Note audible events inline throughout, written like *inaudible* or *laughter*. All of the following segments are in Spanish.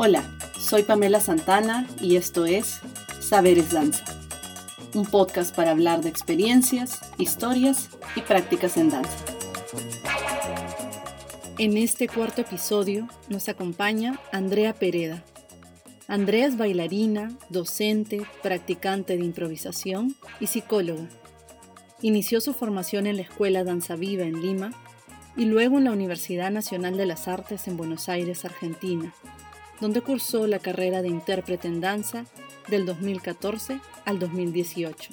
Hola, soy Pamela Santana y esto es Saberes Danza, un podcast para hablar de experiencias, historias y prácticas en danza. En este cuarto episodio nos acompaña Andrea Pereda. Andrea es bailarina, docente, practicante de improvisación y psicóloga. Inició su formación en la Escuela Danza Viva en Lima y luego en la Universidad Nacional de las Artes en Buenos Aires, Argentina, donde cursó la carrera de intérprete en danza del 2014 al 2018.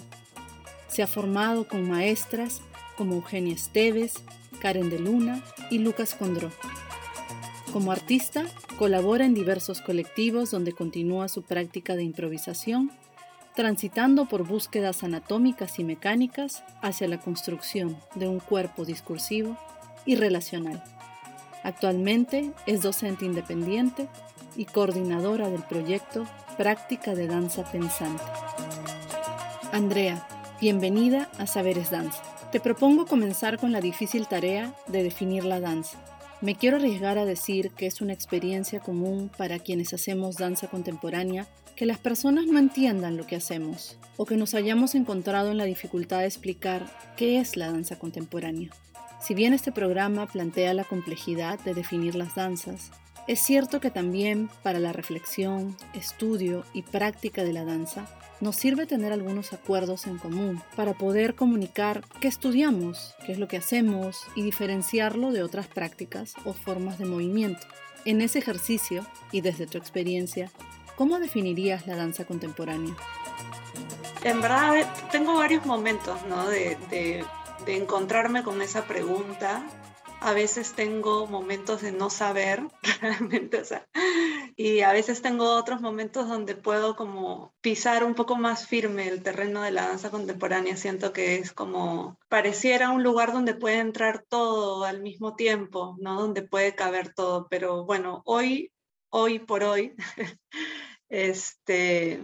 Se ha formado con maestras como Eugenia Esteves, Karen de Luna y Lucas Condró. Como artista, colabora en diversos colectivos donde continúa su práctica de improvisación, transitando por búsquedas anatómicas y mecánicas hacia la construcción de un cuerpo discursivo y relacional. Actualmente es docente independiente y coordinadora del proyecto Práctica de Danza Pensante. Andrea, bienvenida a Saberes Danza. Te propongo comenzar con la difícil tarea de definir la danza. Me quiero arriesgar a decir que es una experiencia común para quienes hacemos danza contemporánea que las personas no entiendan lo que hacemos o que nos hayamos encontrado en la dificultad de explicar qué es la danza contemporánea. Si bien este programa plantea la complejidad de definir las danzas, es cierto que también para la reflexión, estudio y práctica de la danza nos sirve tener algunos acuerdos en común para poder comunicar qué estudiamos, qué es lo que hacemos y diferenciarlo de otras prácticas o formas de movimiento. En ese ejercicio y desde tu experiencia, ¿cómo definirías la danza contemporánea? En verdad tengo varios momentos de encontrarme con esa pregunta a veces tengo momentos de no saber *laughs* realmente, o sea, y a veces tengo otros momentos donde puedo como pisar un poco más firme el terreno de la danza contemporánea. Siento que es como, pareciera un lugar donde puede entrar todo al mismo tiempo, ¿no? Donde puede caber todo, pero bueno, hoy, hoy por hoy, *laughs* este,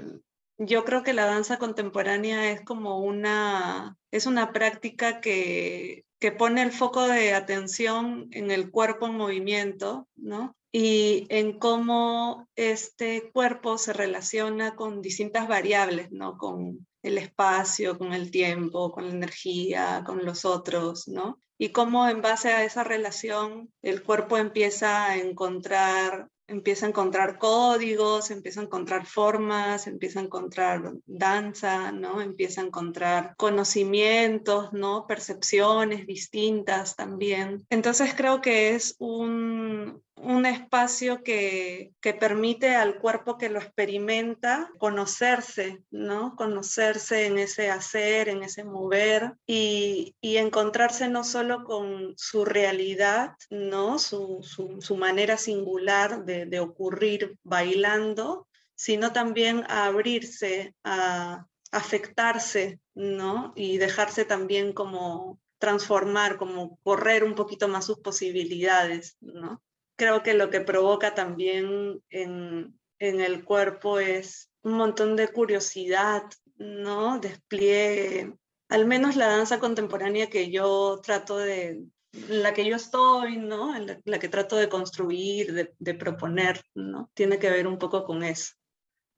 yo creo que la danza contemporánea es como una, es una práctica que, que pone el foco de atención en el cuerpo en movimiento, ¿no? Y en cómo este cuerpo se relaciona con distintas variables, ¿no? Con el espacio, con el tiempo, con la energía, con los otros, ¿no? Y cómo en base a esa relación el cuerpo empieza a encontrar empieza a encontrar códigos, empieza a encontrar formas, empieza a encontrar danza, ¿no? Empieza a encontrar conocimientos, ¿no? Percepciones distintas también. Entonces creo que es un, un espacio que, que, permite al cuerpo que lo experimenta conocerse, ¿no? Conocerse en ese hacer, en ese mover y, y encontrarse no solo con su realidad, ¿no? Su, su, manera singular de, de, ocurrir bailando, sino también a abrirse, a afectarse, ¿no? Y dejarse también como transformar, como correr un poquito más sus posibilidades, ¿no? Creo que lo que provoca también en, en el cuerpo es un montón de curiosidad, ¿no? Despliegue. Al menos la danza contemporánea que yo trato de, la que yo estoy, ¿no? La, la que trato de construir, de, de, proponer, ¿no? Tiene que ver un poco con eso.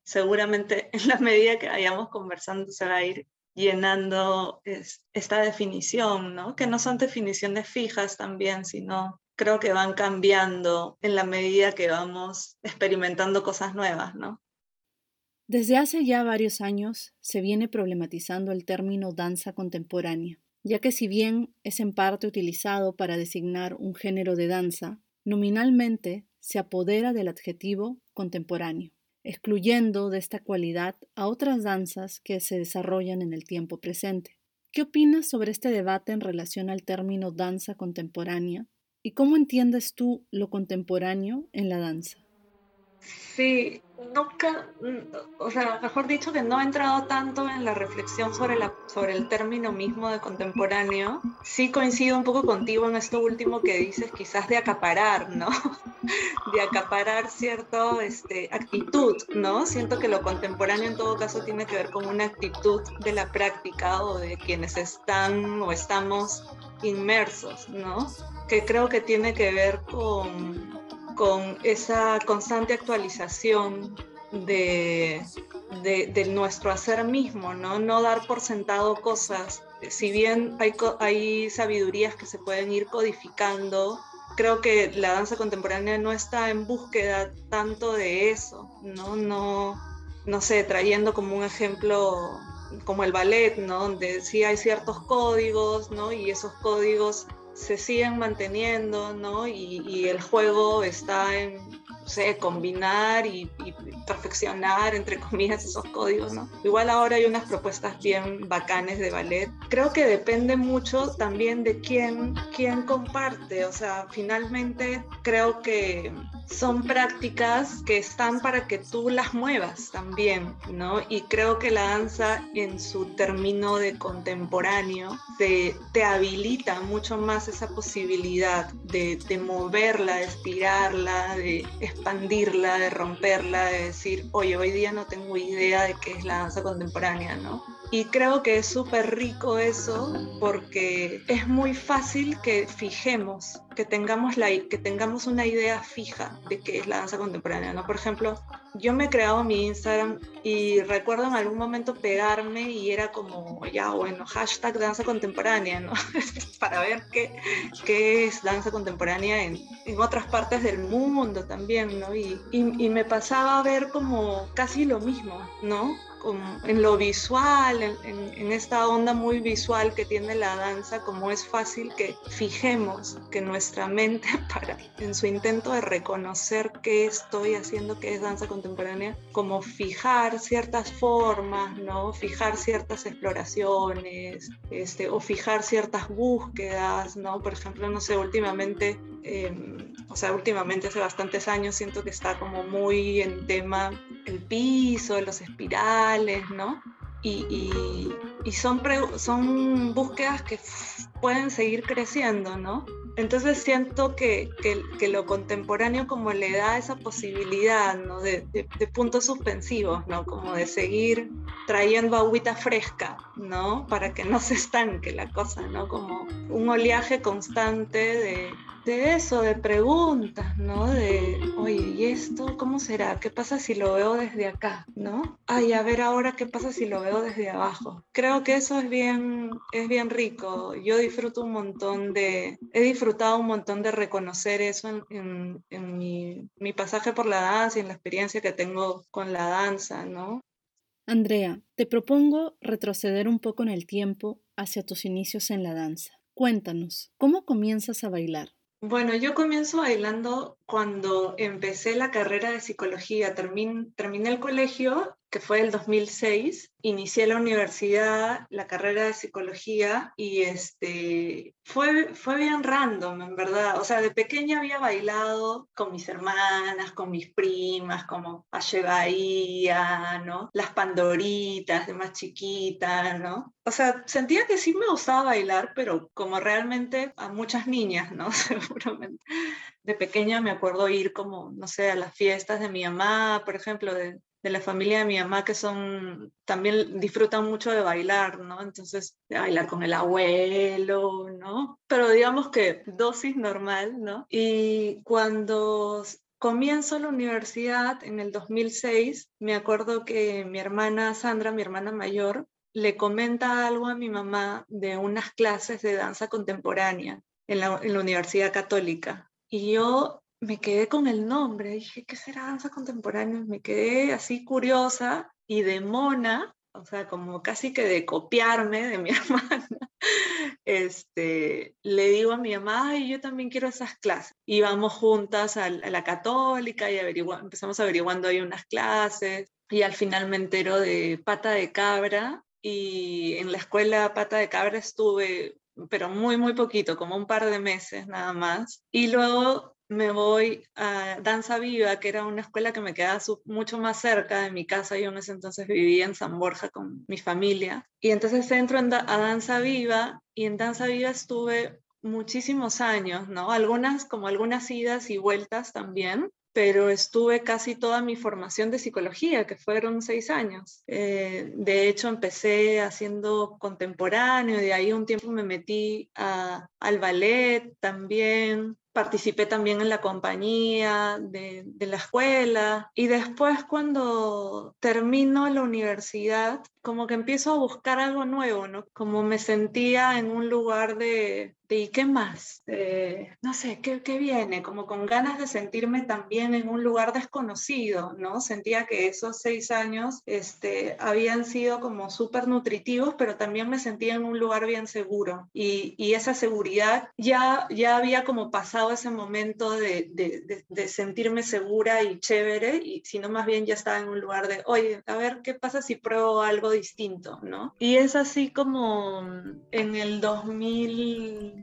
Seguramente *laughs* en la medida que vayamos conversando se va a ir llenando es, esta definición, ¿no? Que no son definiciones fijas también, sino creo que van cambiando en la medida que vamos experimentando cosas nuevas, ¿no? Desde hace ya varios años se viene problematizando el término danza contemporánea, ya que si bien es en parte utilizado para designar un género de danza, nominalmente se apodera del adjetivo contemporáneo, excluyendo de esta cualidad a otras danzas que se desarrollan en el tiempo presente. ¿Qué opinas sobre este debate en relación al término danza contemporánea ¿Y cómo entiendes tú lo contemporáneo en la danza? Sí, nunca, o sea, mejor dicho que no he entrado tanto en la reflexión sobre, la, sobre el término mismo de contemporáneo. Sí coincido un poco contigo en esto último que dices, quizás de acaparar, ¿no? *laughs* De acaparar cierta este, actitud, ¿no? Siento que lo contemporáneo en todo caso tiene que ver con una actitud de la práctica o de quienes están o estamos inmersos, ¿no? Que creo que tiene que ver con, con esa constante actualización de, de, nuestro hacer mismo, ¿no? No dar por sentado cosas. Si bien hay, hay sabidurías que se pueden ir codificando, creo que la danza contemporánea no está en búsqueda tanto de eso, ¿no? No, no sé, trayendo como un ejemplo como el ballet, ¿no? Donde sí hay ciertos códigos, ¿no? Y esos códigos se siguen manteniendo, ¿no? Y, el juego está en, no sé, combinar y, perfeccionar, entre comillas, esos códigos, ¿no? Igual ahora hay unas propuestas bien bacanes de ballet. Creo que depende mucho también de quién, quién comparte, o sea, finalmente creo que son prácticas que están para que tú las muevas también, ¿no? Y creo que la danza en su término de contemporáneo te, habilita mucho más esa posibilidad de, de moverla, de estirarla, de expandirla, de romperla, de decir, oye, hoy día no tengo idea de qué es la danza contemporánea, ¿no? Y creo que es súper rico eso porque es muy fácil que fijemos, que tengamos, la, que tengamos una idea fija de qué es la danza contemporánea, ¿no? Por ejemplo, yo me he creado mi Instagram y recuerdo en algún momento pegarme y era como, ya bueno, hashtag danza contemporánea, ¿no? *laughs* Para ver qué, qué es danza contemporánea en, en, otras partes del mundo también, ¿no? Y, y, y me pasaba a ver como casi lo mismo, ¿no? En lo visual, en, esta onda muy visual que tiene la danza, como es fácil que fijemos que nuestra mente, *laughs* para, en su intento de reconocer qué estoy haciendo, qué es danza contemporánea, como fijar ciertas formas, ¿no? Fijar ciertas exploraciones, este, o fijar ciertas búsquedas, ¿no? Por ejemplo, no sé, últimamente Em, o sea, últimamente hace bastantes años siento que está como muy en tema el piso, los espirales, ¿no? Y, y, son, son búsquedas que pueden seguir creciendo, ¿no? Entonces siento que, que, lo contemporáneo como le da esa posibilidad, ¿no? De, de, puntos suspensivos, ¿no? Como de seguir trayendo agüita fresca, ¿no? Para que no se estanque la cosa, ¿no? Como un oleaje constante de, de eso, de preguntas, ¿no? De, oye, ¿y esto cómo será? ¿Qué pasa si lo veo desde acá? ¿No? Ay, a ver ahora qué pasa si lo veo desde abajo. Creo que eso es bien, es bien rico. Yo disfruto un montón de, he disfrutado un montón de reconocer eso en, en, mi, mi pasaje por la danza y en la experiencia que tengo con la danza, ¿no? Andrea, te propongo retroceder un poco en el tiempo hacia tus inicios en la danza. Cuéntanos, ¿cómo comienzas a bailar? Bueno, yo comienzo bailando cuando empecé la carrera de psicología. terminé el colegio que fue el 2006, inicié la universidad, la carrera de psicología y este, fue, fue bien random, en verdad. O sea, de pequeña había bailado con mis hermanas, con mis primas, como Aye ¿no? Las Pandoritas de más chiquita, ¿no? O sea, sentía que sí me gustaba bailar, pero como realmente a muchas niñas, ¿no? *laughs* Seguramente. De pequeña me acuerdo ir como, no sé, a las fiestas de mi mamá, por ejemplo, de, de la familia de mi mamá que son, también disfrutan mucho de bailar, ¿no? Entonces, de bailar con el abuelo, ¿no? Pero digamos que dosis normal, ¿no? Y cuando comienzo la universidad en el 2006, me acuerdo que mi hermana Sandra, mi hermana mayor, le comenta algo a mi mamá de unas clases de danza contemporánea en la, en la Universidad Católica. Y yo me quedé con el nombre, dije, ¿qué será danza contemporánea? Me quedé así curiosa y de mona, o sea, como casi que de copiarme de mi *laughs* hermana, este, le digo a mi mamá, ay, yo también quiero esas clases. Y vamos juntas a, la católica y empezamos averiguando ahí unas clases y al final me entero de pata de cabra y en la escuela pata de cabra estuve pero muy, muy poquito, como un par de meses nada más. Y luego me voy a Danza Viva, que era una escuela que me quedaba mucho más cerca de mi casa. Yo en ese entonces vivía en San Borja con mi familia. Y entonces entro a Danza Viva y en Danza Viva estuve muchísimos años, ¿no? Algunas, como algunas idas y vueltas también, pero estuve casi toda mi formación de psicología, que fueron seis años. Eh, de hecho, empecé haciendo contemporáneo, de ahí un tiempo me metí al ballet también, participé también en la compañía de, de, la escuela y después cuando termino la universidad, como que empiezo a buscar algo nuevo, ¿no? Como me sentía en un lugar de, ¿y qué más? no sé, ¿qué, ¿qué, viene? Como con ganas de sentirme también en un lugar desconocido, ¿no? Sentía que esos seis años este, habían sido como súper nutritivos, pero también me sentía en un lugar bien seguro. Y, y, esa seguridad ya, ya había como pasado ese momento de, de, de, sentirme segura y chévere, y sino más bien ya estaba en un lugar de, oye, a ver, ¿qué pasa si pruebo algo distinto, ¿no? Y es así como en el 2000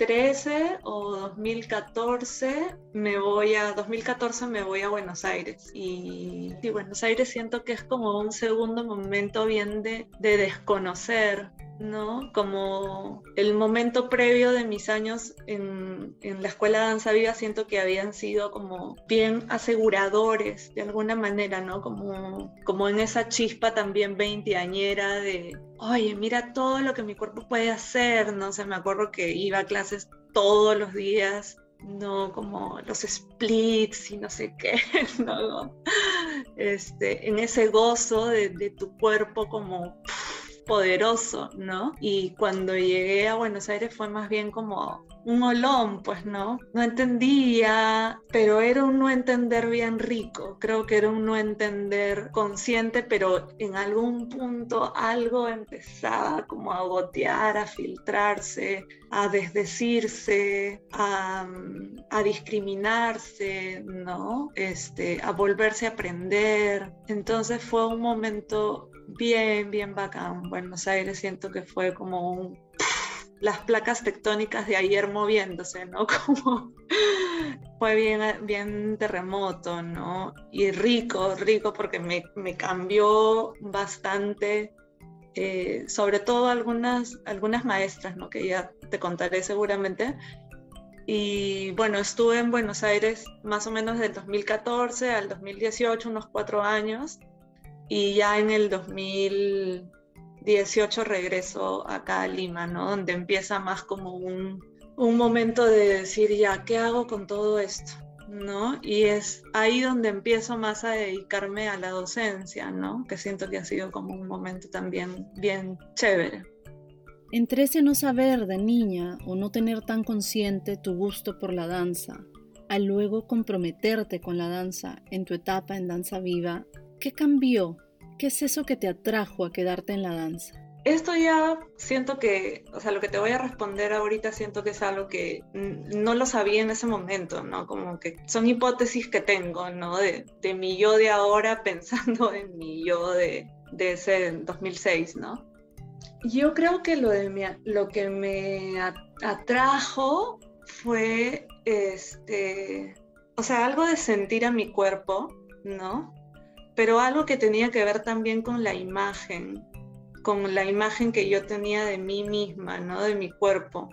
2013 o 2014 me voy a 2014 me voy a Buenos Aires y, Buenos Aires siento que es como un segundo momento bien de, de desconocer ¿no? Como el momento previo de mis años en, en, la escuela de danza viva siento que habían sido como bien aseguradores de alguna manera, ¿no? Como, como en esa chispa también veinteañera de, oye, mira todo lo que mi cuerpo puede hacer, ¿no? sé, me acuerdo que iba a clases todos los días, no como los splits y no sé qué, *laughs* ¿no? Este, en ese gozo de, de tu cuerpo como poderoso, ¿no? Y cuando llegué a Buenos Aires fue más bien como un olón, pues, ¿no? No entendía, pero era un no entender bien rico. Creo que era un no entender consciente, pero en algún punto algo empezaba como a gotear, a filtrarse, a desdecirse, a, discriminarse, ¿no? Este, a volverse a aprender. Entonces fue un momento bien, bien bacán. Buenos Aires siento que fue como un, *laughs* las placas tectónicas de ayer moviéndose, ¿no? *laughs* Como fue bien, bien terremoto, ¿no? Y rico, rico porque me, me cambió bastante, eh, sobre todo algunas, algunas maestras, ¿no? Que ya te contaré seguramente. Y bueno, estuve en Buenos Aires más o menos del 2014 al 2018, unos cuatro años y ya en el 2018 regreso acá a Lima, ¿no? Donde empieza más como un, un momento de decir, ya, ¿qué hago con todo esto? ¿no? Y es ahí donde empiezo más a dedicarme a la docencia, ¿no? Que siento que ha sido como un momento también bien chévere. Entre ese no saber de niña o no tener tan consciente tu gusto por la danza, al luego comprometerte con la danza en tu etapa en danza viva, ¿Qué cambió? ¿Qué es eso que te atrajo a quedarte en la danza? Esto ya siento que, o sea, lo que te voy a responder ahorita siento que es algo que no lo sabía en ese momento, ¿no? Como que son hipótesis que tengo, ¿no? De, mi yo de ahora *laughs* pensando en mi yo de, de ese 2006, ¿no? Yo creo que lo, de mi, lo que me atrajo fue, este, o sea, algo de sentir a mi cuerpo, ¿no? Pero algo que tenía que ver también con la imagen, con la imagen que yo tenía de mí misma, ¿no? De mi cuerpo.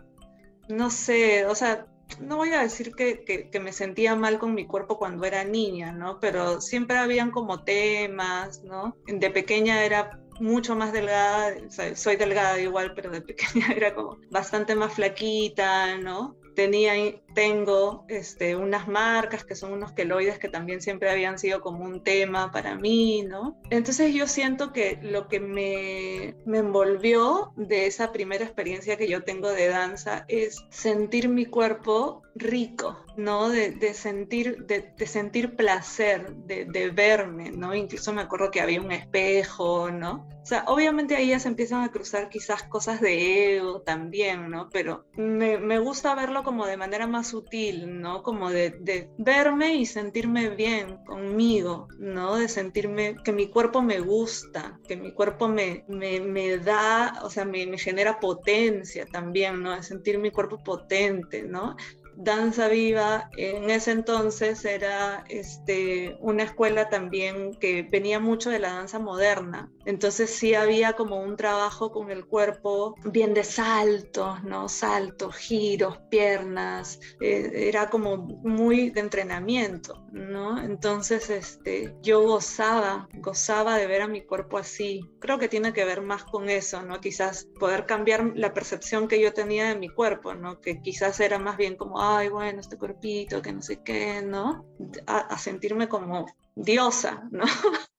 No sé, o sea, no voy a decir que, me sentía mal con mi cuerpo cuando era niña, ¿no? Pero siempre habían como temas, ¿no? De pequeña era mucho más delgada, soy delgada igual, pero de *laughs* pequeña era como bastante más flaquita, ¿no? Tenía tengo este, unas marcas que son unos queloides que también siempre habían sido como un tema para mí, ¿no? Entonces yo siento que lo que me, me envolvió de esa primera experiencia que yo tengo de danza es sentir mi cuerpo rico, ¿no? De, de sentir, de, de, sentir placer, de, de, verme, ¿no? Incluso me acuerdo que había un espejo, ¿no? O sea, obviamente ahí ya se empiezan a cruzar quizás cosas de ego también, ¿no? Pero me, me gusta verlo como de manera más sutil, ¿no? Como de, verme y sentirme bien conmigo, ¿no? De sentirme que mi cuerpo me gusta, que mi cuerpo me, me, da, o sea, me, me, genera potencia también, ¿no? De sentir mi cuerpo potente, ¿no? Danza Viva en ese entonces era este, una escuela también que venía mucho de la danza moderna. Entonces sí había como un trabajo con el cuerpo bien de saltos, ¿no? Saltos, giros, piernas. Eh, era como muy de entrenamiento, ¿no? Entonces este, yo gozaba, gozaba de ver a mi cuerpo así. Creo que tiene que ver más con eso, ¿no? Quizás poder cambiar la percepción que yo tenía de mi cuerpo, ¿no? Que quizás era más bien como, ay, bueno, este cuerpito, que no sé qué, ¿no? A, a sentirme como diosa, ¿no? *laughs*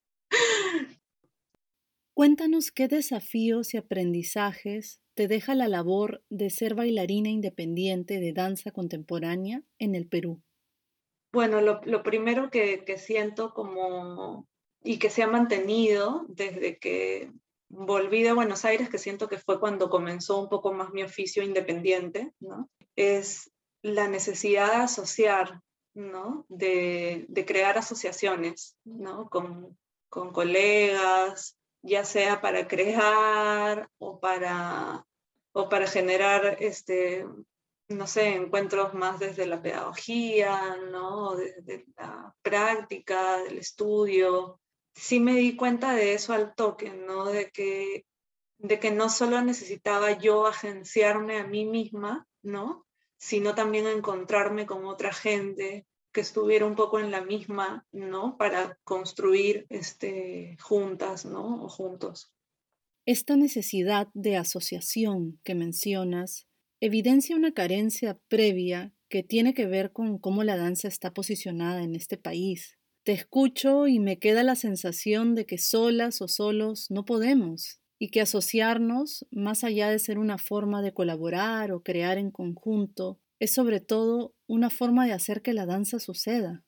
Cuéntanos qué desafíos y aprendizajes te deja la labor de ser bailarina independiente de danza contemporánea en el Perú. Bueno, lo, primero que, siento como y que se ha mantenido desde que volví de Buenos Aires, que siento que fue cuando comenzó un poco más mi oficio independiente, ¿no? Es la necesidad de asociar, ¿no? De, crear asociaciones, ¿no? Con, con colegas, ya sea para crear o para, o para generar, este, no sé, encuentros más desde la pedagogía, ¿no? desde la práctica, del estudio. Sí me di cuenta de eso al toque, ¿no? De que, de que no solo necesitaba yo agenciarme a mí misma, ¿no? Sino también encontrarme con otra gente, que estuviera un poco en la misma, ¿no? Para construir este, juntas, ¿no? O juntos. Esta necesidad de asociación que mencionas evidencia una carencia previa que tiene que ver con cómo la danza está posicionada en este país. Te escucho y me queda la sensación de que solas o solos no podemos y que asociarnos, más allá de ser una forma de colaborar o crear en conjunto, es sobre todo una forma de hacer que la danza suceda.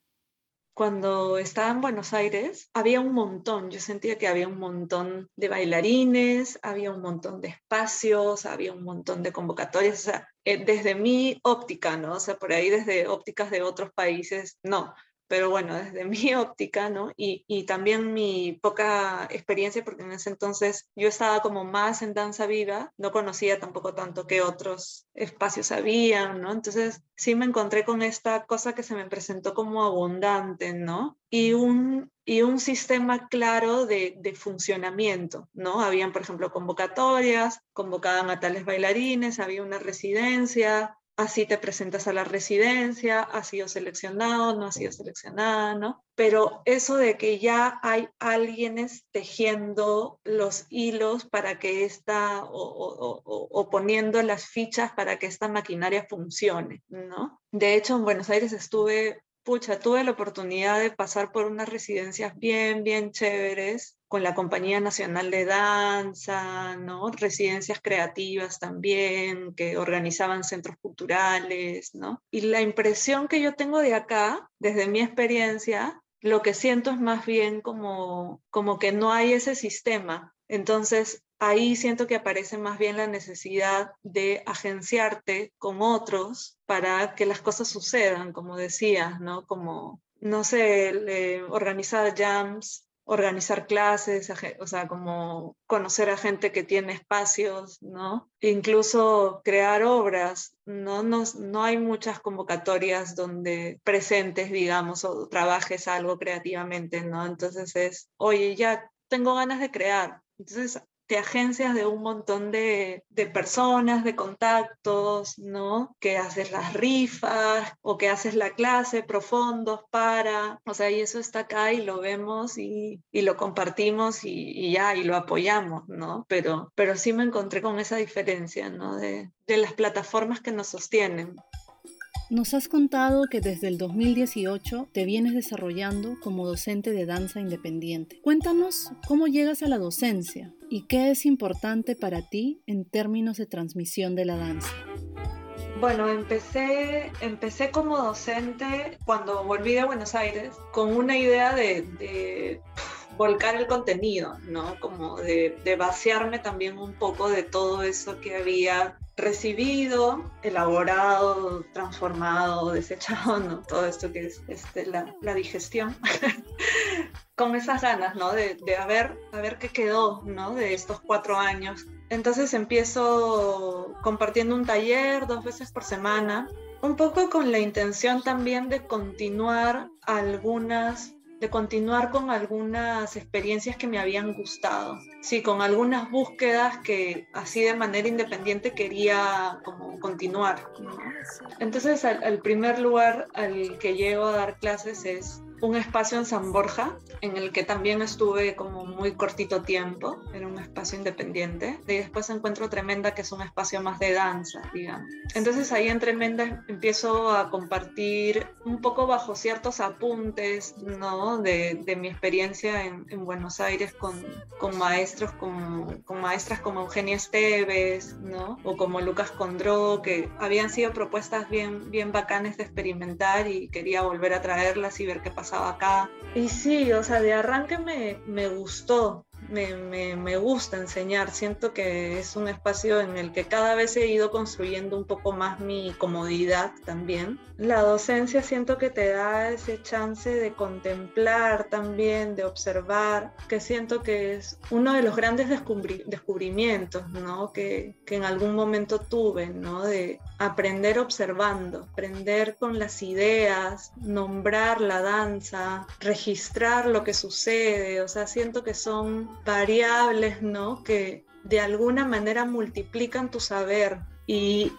Cuando estaba en Buenos Aires había un montón, yo sentía que había un montón de bailarines, había un montón de espacios, había un montón de convocatorias, o sea, eh, desde mi óptica, ¿no? O sea, por ahí desde ópticas de otros países, no, pero bueno, desde *laughs* mi óptica, ¿no? Y, y, también mi poca experiencia, porque en ese entonces yo estaba como más en danza viva, no conocía tampoco tanto qué otros espacios habían, ¿no? Entonces sí me encontré con esta cosa que se me presentó como abundante, ¿no? Y un, y un sistema claro de, de funcionamiento, ¿no? Habían, por ejemplo, convocatorias, convocaban a tales bailarines, había una residencia, así te presentas a la residencia, has sido seleccionado, no has sido seleccionada, ¿no? Pero eso de que ya hay alguienes tejiendo los hilos para que esta, o, poniendo las fichas para que esta maquinaria funcione, ¿no? De hecho, en Buenos Aires estuve pucha, tuve la oportunidad de pasar por unas residencias bien, bien chéveres con la Compañía Nacional de Danza, ¿no? Residencias creativas también, que organizaban centros culturales, ¿no? Y la impresión que yo tengo de acá, desde mi experiencia, lo que siento es más bien como, como que no hay ese sistema. Entonces, ahí siento que aparece más bien la necesidad de agenciarte con otros para que las cosas sucedan, como decías, ¿no? Como, no sé, organizar jams, organizar clases, o sea, como conocer a gente que tiene espacios, ¿no? Incluso crear obras, ¿no? No, no hay muchas convocatorias donde presentes, digamos, o trabajes algo creativamente, ¿no? Entonces es, oye, ya tengo ganas de crear. Entonces de agencias de un montón de, personas, de contactos, ¿no? Que haces las rifas o que haces la clase profundos para, o sea, y eso está acá y lo vemos y, lo compartimos y, ya, y lo apoyamos, ¿no? Pero, pero sí me encontré con esa diferencia, ¿no? De, de las plataformas que nos sostienen. Nos has contado que desde el 2018 te vienes desarrollando como docente de danza independiente. Cuéntanos cómo llegas a la docencia y qué es importante para ti en términos de transmisión de la danza. Bueno, empecé, empecé como docente cuando volví de Buenos Aires con una idea de volcar el contenido, ¿no? Como de, vaciarme también un poco de todo eso que había recibido, elaborado, transformado, *laughs* desechado, ¿no? Todo esto que es este, la, digestión. *laughs* con esas ganas, ¿no? De, de ver, a ver qué quedó, ¿no? De estos cuatro años. Entonces empiezo compartiendo un taller dos veces por semana, un poco con la intención también de continuar algunas de continuar con algunas experiencias que me habían gustado. Sí, con algunas búsquedas que así de manera independiente quería como continuar. Entonces, al, primer lugar al que llego a dar clases es un espacio en San Borja, en el que también estuve como muy cortito tiempo, era un espacio independiente. Y después encuentro Tremenda, que es un espacio más de danza, digamos. Entonces ahí en Tremenda empiezo a compartir un poco bajo ciertos apuntes, ¿no? De, de mi experiencia en, en, Buenos Aires con, con maestros, con, con, maestras como Eugenia Esteves, ¿no? O como Lucas Condró, que habían sido propuestas bien, bien bacanes de experimentar y quería volver a traerlas y ver qué pasaba Y sí, o sea, de arranque me, me gustó, me, gusta enseñar. Siento que es un espacio en el que cada vez he ido construyendo un poco más mi comodidad también. La docencia siento que te da ese chance de contemplar también, de observar, que siento que es uno de los grandes descubri descubrimientos, ¿no? Que, que en algún momento tuve, ¿no? De aprender observando, aprender con las ideas, nombrar la danza, registrar lo que sucede. O sea, siento que son variables, ¿no? Que de alguna manera multiplican tu saber. Y,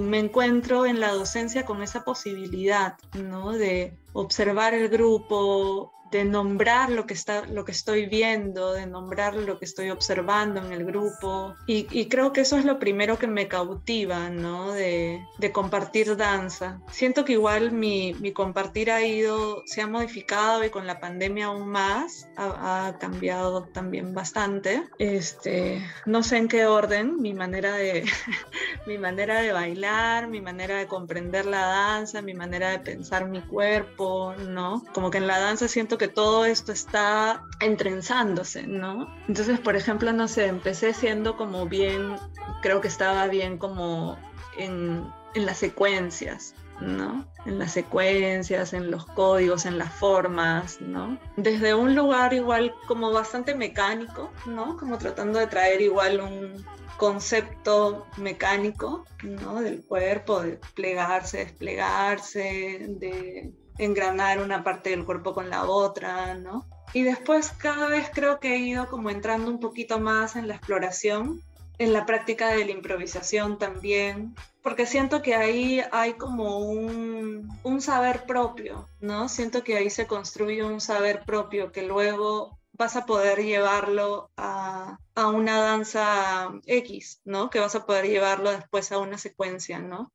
me encuentro en la docencia con esa posibilidad, ¿no? De observar el grupo, de nombrar lo que, está, lo que estoy viendo, de nombrar lo que estoy observando en el grupo. Y, y creo que eso es lo primero que me cautiva, ¿no? De, de compartir danza. Siento que igual mi, mi, compartir ha ido, se ha modificado y con la pandemia aún más ha, ha, cambiado también bastante. Este, no sé en qué orden, mi manera de, *laughs* mi manera de bailar, mi manera de comprender la danza, mi manera de pensar mi cuerpo, ¿no? Como que en la danza siento que todo esto está entrenzándose, ¿no? Entonces, por ejemplo, no sé, empecé siendo como bien, creo que estaba bien como en, en las secuencias, ¿no? En las secuencias, en los códigos, en las formas, ¿no? Desde un lugar igual como bastante mecánico, ¿no? Como tratando de traer igual un concepto mecánico, ¿no? Del cuerpo, de plegarse, desplegarse, de engranar una parte del cuerpo con la otra, ¿no? Y después cada vez creo que he ido como entrando un poquito más en la exploración, en la práctica de la improvisación también, porque siento que ahí hay como un, un saber propio, ¿no? Siento que ahí se construye un saber propio que luego vas a poder llevarlo a, a, una danza X, ¿no? Que vas a poder llevarlo después a una secuencia, ¿no?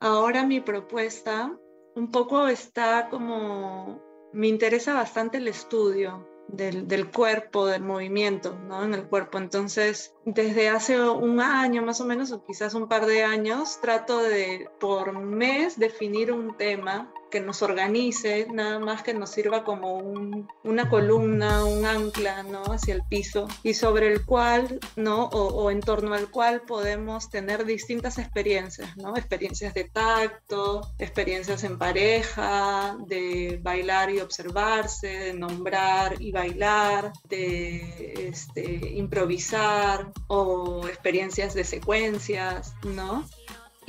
Ahora mi propuesta un poco está como, me interesa bastante el estudio del, del, cuerpo, del movimiento, ¿no? En el cuerpo. Entonces, desde hace un año más o menos, o quizás un par de años, trato de por mes definir un tema que nos organice, nada más que nos sirva como un, una columna, un ancla, ¿no? Hacia el piso y sobre el cual, ¿no? O, o, en torno al cual podemos tener distintas experiencias, ¿no? Experiencias de tacto, experiencias en pareja, de bailar y observarse, de nombrar y bailar, de este, improvisar o experiencias de secuencias, ¿no?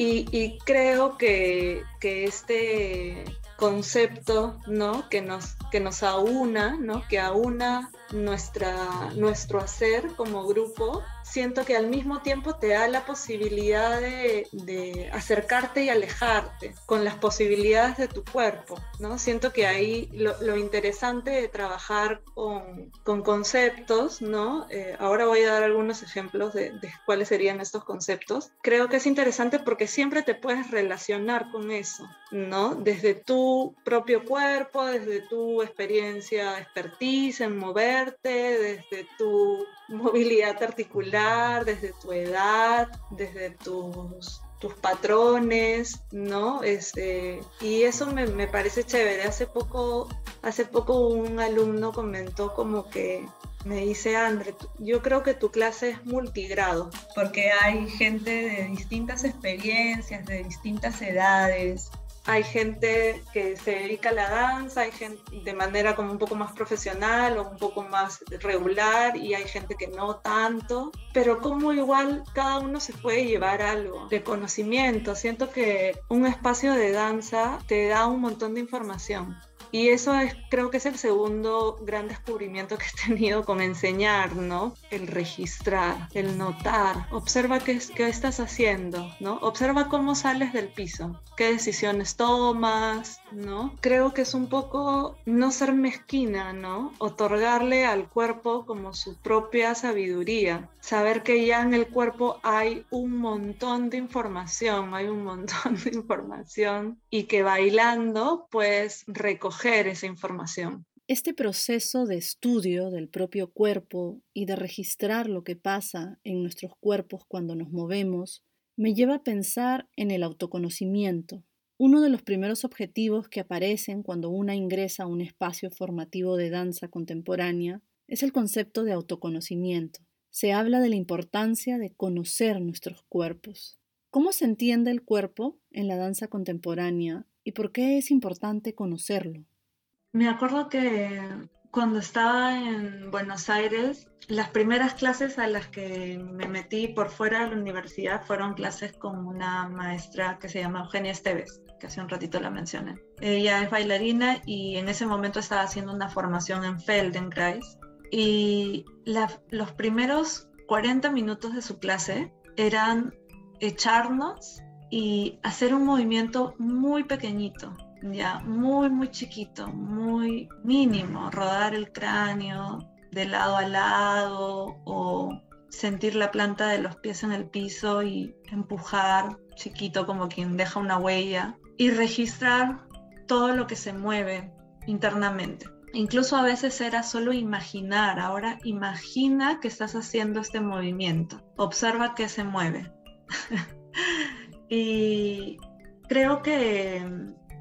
Y, creo que, que, este concepto, ¿no? Que nos, que nos aúna, ¿no? Que aúna nuestra, nuestro hacer como grupo, siento que al mismo tiempo te da la posibilidad de, de, acercarte y alejarte con las posibilidades de tu cuerpo, ¿no? Siento que ahí lo, lo interesante de trabajar con, con conceptos, ¿no? Eh, ahora voy a dar algunos ejemplos de, de, cuáles serían estos conceptos. Creo que es interesante porque siempre te puedes relacionar con eso, ¿no? Desde tu propio cuerpo, desde tu experiencia, expertise en mover desde tu movilidad articular, desde tu edad, desde tus, tus patrones, ¿no? Este, y eso me, me, parece chévere. Hace poco, hace poco un alumno comentó como que me dice, André, yo creo que tu clase es multigrado, porque hay gente de distintas experiencias, de distintas edades, hay gente que se dedica a la danza, hay gente de manera como un poco más profesional o un poco más regular y hay gente que no tanto, pero como igual cada uno se puede llevar algo de conocimiento. Siento que un espacio de danza te da un montón de información Y eso es, creo que es el segundo gran descubrimiento que he tenido con enseñar, ¿no? El registrar, el notar. Observa qué, qué estás haciendo, ¿no? Observa cómo sales del piso, qué decisiones tomas, ¿no? Creo que es un poco no ser mezquina, ¿no? Otorgarle al cuerpo como su propia sabiduría. Saber que ya en el cuerpo hay un montón de información, hay un montón de *laughs* información y que bailando puedes recoger esa información. Este proceso de estudio del propio cuerpo y de registrar lo que pasa en nuestros cuerpos cuando nos movemos me lleva a pensar en el autoconocimiento, uno de los primeros objetivos que aparecen cuando una ingresa a un espacio formativo de danza contemporánea es el concepto de autoconocimiento. Se habla de la importancia de conocer nuestros cuerpos. ¿Cómo se entiende el cuerpo en la danza contemporánea y por qué es importante conocerlo? Me acuerdo que cuando estaba en Buenos Aires, las primeras clases a las que me metí por fuera de la universidad fueron clases con una maestra que se llama Eugenia Esteves, que hace un ratito la mencioné. Ella es bailarina y en ese momento estaba haciendo una formación en Feldenkrais. Y los primeros 40 minutos de su clase eran echarnos y hacer un movimiento muy pequeñito, ya muy, muy chiquito, muy mínimo, rodar el cráneo de lado a lado o sentir la planta de los pies en el piso y empujar chiquito como quien deja una huella y registrar todo lo que se mueve internamente. Incluso a veces era solo imaginar, ahora imagina que estás haciendo este movimiento, observa que se mueve. *laughs* y creo que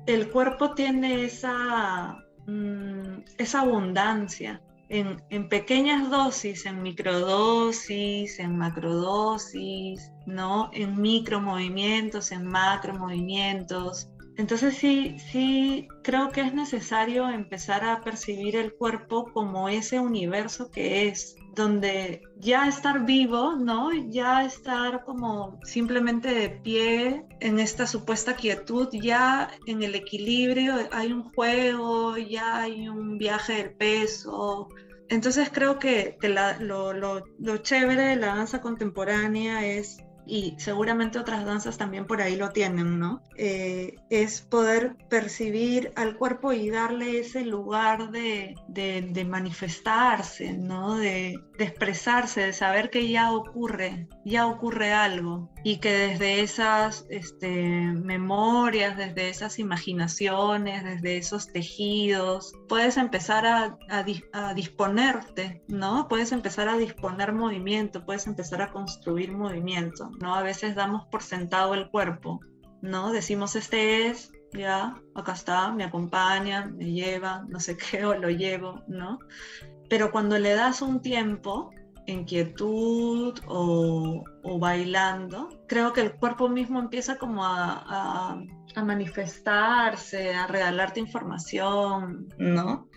el cuerpo tiene esa, mm, esa abundancia en, pequeñas dosis, en microdosis, en macrodosis, ¿no? En micromovimientos, en macromovimientos. Entonces sí, sí creo que es necesario empezar a percibir el cuerpo como ese universo que es, donde ya estar vivo, ¿no? Ya estar como simplemente de pie en esta supuesta quietud, ya en el equilibrio hay un juego, ya hay un viaje del peso. Entonces creo que, lo, lo, lo chévere de la danza contemporánea es y seguramente otras danzas también por ahí lo tienen, ¿no? Eh, es poder percibir al cuerpo y darle ese lugar de, de, manifestarse, ¿no? De, de, expresarse, de saber que ya ocurre, ya ocurre algo y que desde esas este, memorias, desde esas imaginaciones, desde esos tejidos, puedes empezar a, disponerte, ¿no? Puedes empezar a disponer movimiento, puedes empezar a construir movimiento. ¿no? A veces damos por sentado el cuerpo, ¿no? Decimos, este es, ya, acá está, me acompaña, me lleva, no sé qué, *laughs* lo llevo, ¿no? Pero cuando le das un tiempo, en quietud o, bailando, creo que el cuerpo mismo empieza como a, a manifestarse, a regalarte información, ¿no?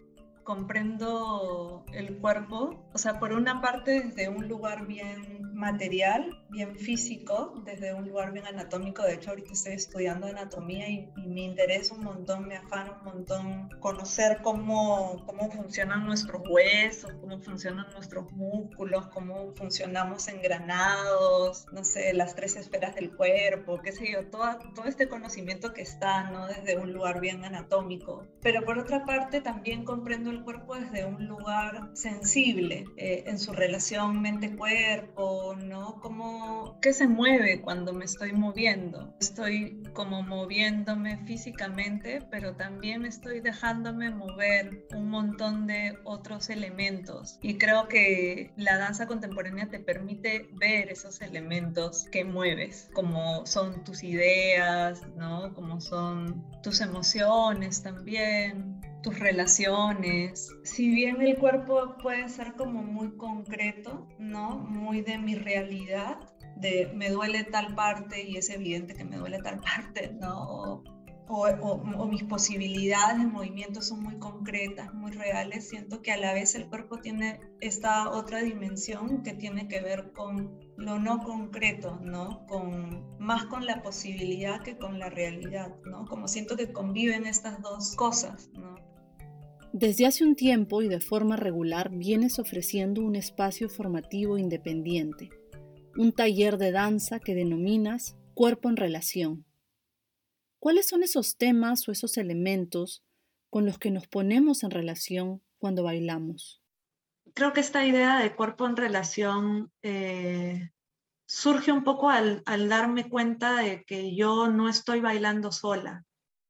comprendo el cuerpo, o sea, por una parte desde un lugar bien material, bien físico, desde un lugar bien anatómico, de hecho ahorita estoy estudiando anatomía y, me interesa un montón, me afana un montón conocer cómo, cómo funcionan nuestros huesos, cómo funcionan nuestros músculos, cómo funcionamos engranados, no sé, las tres esferas del cuerpo, qué sé yo, todo, todo este conocimiento que está, ¿no? Desde un lugar bien anatómico. Pero por otra parte también comprendo el cuerpo desde un lugar sensible eh, en su relación mente-cuerpo, ¿no? Como, ¿qué se mueve cuando me estoy moviendo? Estoy como moviéndome físicamente, pero también estoy dejándome mover un montón de otros elementos. Y creo que la danza contemporánea te permite ver esos elementos que mueves, como son tus ideas, ¿no? Como son tus emociones también, tus relaciones. Si bien el cuerpo puede ser como muy concreto, ¿no? Muy de mi realidad, de me duele tal parte y es evidente que me duele tal parte, ¿no? O, o, mis posibilidades de movimiento son muy concretas, muy reales, siento que a la vez el cuerpo tiene esta otra dimensión que tiene que ver con lo no concreto, ¿no? Con, más con la posibilidad que con la realidad, ¿no? Como siento que conviven estas dos cosas, ¿no? Desde hace un tiempo y de forma regular vienes ofreciendo un espacio formativo independiente, un taller de danza que denominas Cuerpo en Relación. ¿Cuáles son esos temas o esos elementos con los que nos ponemos en relación cuando bailamos? Creo que esta idea de cuerpo en relación eh, surge un poco al, al darme cuenta de que yo no estoy bailando sola,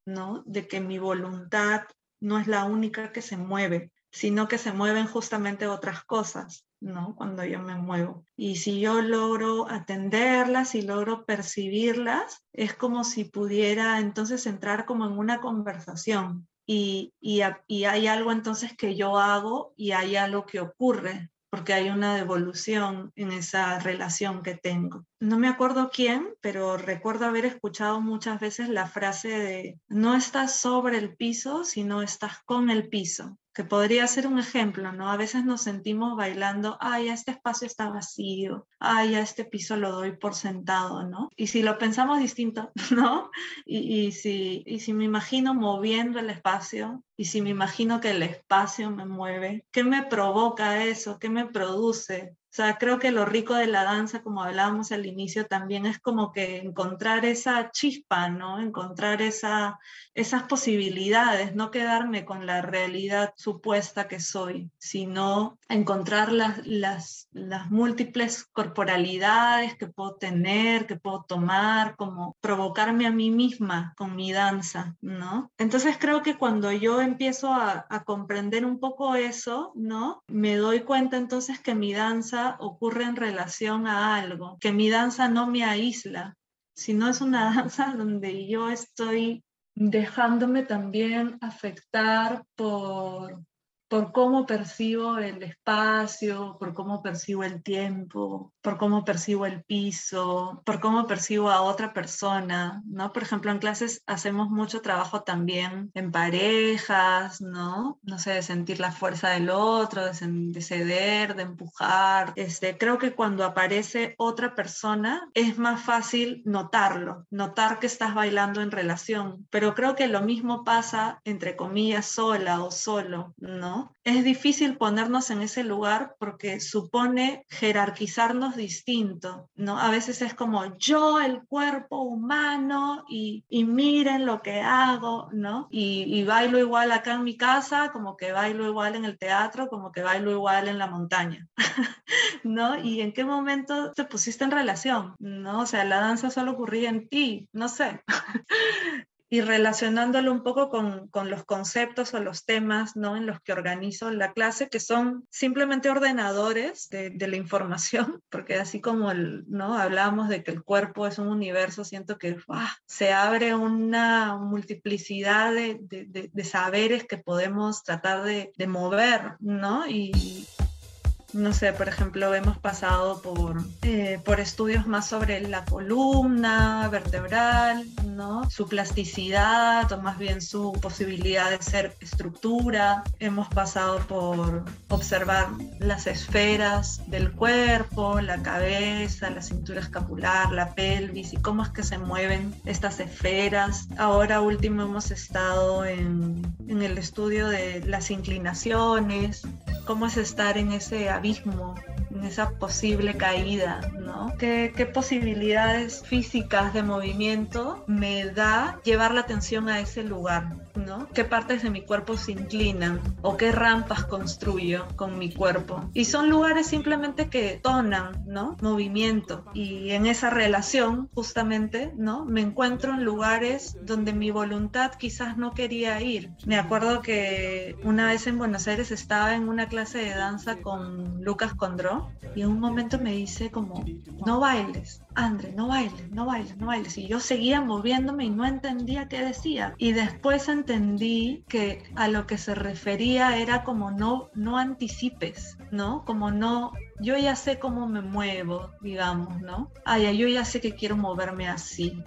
¿no? De que mi voluntad no es la única que se mueve, sino que se mueven justamente otras cosas, ¿no? Cuando yo me muevo. Y si yo logro atenderlas y logro percibirlas, es como si pudiera entonces entrar como en una conversación. Y, y, hay algo entonces que yo hago y hay algo que ocurre, porque hay una devolución en esa relación que tengo. No me acuerdo quién, pero recuerdo haber escuchado muchas veces la frase de no estás sobre el piso, sino estás con el piso que podría ser un ejemplo, ¿no? A veces nos sentimos bailando, ay, este espacio está vacío, ay, este piso lo doy por sentado, ¿no? Y si lo pensamos distinto, *laughs* ¿no? Y, si, y si me imagino moviendo el espacio, y si me imagino que el espacio me mueve, ¿qué me provoca eso? ¿Qué me produce? O sea, creo que lo rico de la danza, como hablábamos al inicio, también es como que encontrar esa chispa, ¿no? Encontrar esa, esas posibilidades, no quedarme con la realidad supuesta que soy, sino encontrar las, las, las múltiples corporalidades que puedo tener, que puedo tomar, como provocarme a mí misma con mi danza, ¿no? Entonces creo que cuando yo empiezo a, a comprender un poco eso, ¿no? Me doy cuenta entonces que mi danza ocurre en relación a algo, que mi danza no me aísla, sino es una danza donde yo estoy dejándome también afectar por, por cómo percibo el espacio, por cómo percibo el tiempo, por cómo percibo el piso, por cómo percibo a otra persona, ¿no? Por ejemplo, en clases hacemos mucho trabajo también en parejas, ¿no? No sé, de sentir la fuerza del otro, de, ceder, de empujar. Este, creo que cuando aparece otra persona es más fácil notarlo, notar que estás bailando en relación, pero creo que lo mismo pasa entre comillas sola o solo, ¿no? Es difícil ponernos en ese lugar porque supone jerarquizarnos distinto, ¿no? A veces es como yo, el cuerpo humano, y, miren lo que hago, ¿no? Y, y bailo igual acá en mi casa, como que bailo igual en el teatro, como que bailo igual en la montaña, *laughs* ¿no? Y en qué momento te pusiste en relación, ¿no? O sea, la danza solo ocurría en ti, no sé. *laughs* y relacionándolo un poco con, con, los conceptos o los temas ¿no? en los que organizo la clase, que son simplemente ordenadores de, la información, *laughs* porque así como ¿no? hablamos de que el cuerpo es un universo, siento que se abre una multiplicidad de, de, de, saberes que podemos tratar de, mover, ¿no? No sé, por ejemplo, hemos pasado por, eh, por estudios más sobre la columna vertebral. Su plasticidad o más bien su posibilidad de ser estructura. Hemos pasado por observar las esferas del cuerpo, la cabeza, la cintura escapular, la pelvis y cómo es que se mueven estas esferas. Ahora último hemos estado en el estudio de las inclinaciones, cómo es estar en ese abismo, en esa posible caída, ¿no? ¿Qué, ¿Qué, posibilidades físicas de movimiento me da llevar la atención a ese lugar, ¿no? ¿Qué partes de mi cuerpo se inclinan o qué rampas construyo con mi cuerpo? Y son lugares simplemente que tonan, ¿no? Movimiento. Y en esa relación, justamente, ¿no? Me encuentro en lugares donde mi voluntad quizás no quería ir. Me acuerdo que una vez en Buenos Aires estaba en una clase de danza con Lucas Condró y en un momento me dice como, no bailes, André, no bailes, no bailes, no bailes. Y yo seguía moviéndome y no entendía qué decía. Y después entendí que a lo que se refería era como no, no anticipes, ¿no? Como no, yo ya sé cómo me muevo, digamos, ¿no? Ya, yo ya sé que quiero moverme así.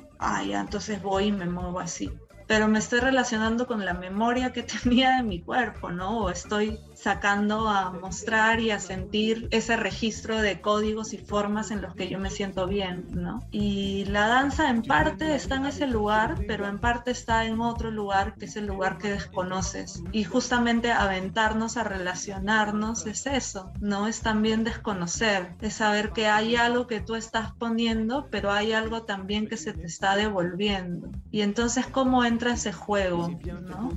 Ya, entonces voy y me muevo así. pero me estoy relacionando con la memoria que *laughs* tenía de mi cuerpo, ¿no? O estoy sacando a mostrar y a sentir ese registro de códigos y formas en los que yo me siento bien, ¿no? Y la danza en parte está en ese lugar, pero en parte está en otro lugar que es el lugar que desconoces. Y justamente aventarnos a relacionarnos es eso, ¿no? Es también desconocer, es saber que hay algo que tú estás poniendo, pero hay algo también que se te está devolviendo. Y entonces, ¿cómo entra ese juego, ¿no?